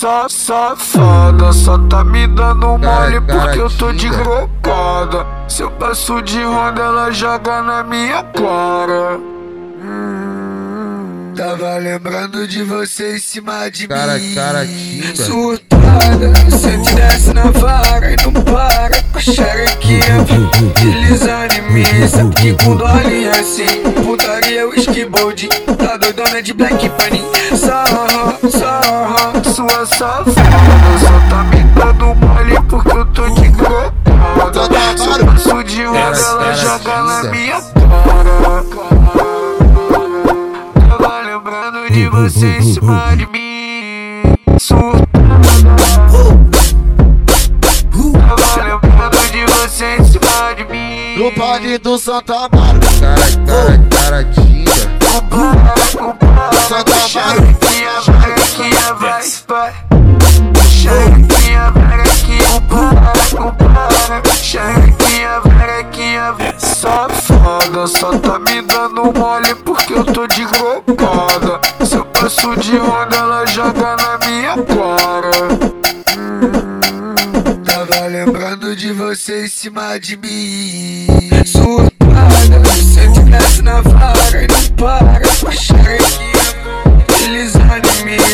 Só safada, só tá me dando mole porque eu tô de grocada. Se eu passo de ronda, ela joga na minha cara. Hum, tava lembrando de você em cima de cara, mim. Cara. Surtada, você desce na vara e não para com xerequinha. Deslizando em mim, sabe que com dole assim. Putaria, whisky bold, tá doidona de black bunny. Sarra, sarra, sua safada. Só tá me dando mole porque eu tô de grocada. Se eu passo de onda, ela joga na minha cara. Tava lembrando de você em cima de mim. Surtada. Tava lembrando de você em cima de mim. No parque do Santa Amaro só tá me dando mole porque eu tô de grocada. Se eu passo de onda, ela joga na minha cara. Hum, Tava lembrando de você em cima de mim. Surtada, você desce na vara e não para com a xerequinha. Deslizando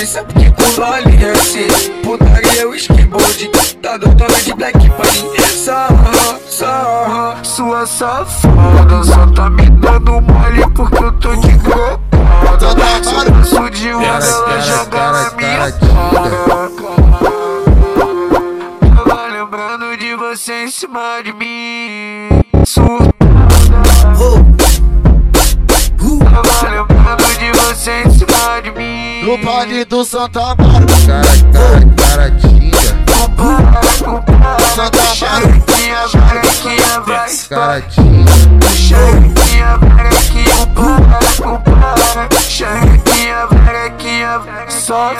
sabe que com vale assim. Putaria, whisky bold, tá doidona de black sua safada. Só tá me dando mole porque eu tô de grocada. Se eu passo de Cara, ela joga na minha cara. Tava lembrando de você em cima de mim. Surtada. Tava lembrando de você em cima de mim. No parque do Santa Amaro Cara, cara, cara, tinga. Santa Xerequinha, Cara. Xerequinha, xerequinha, para, compara. Xerequinha, xerequinha, só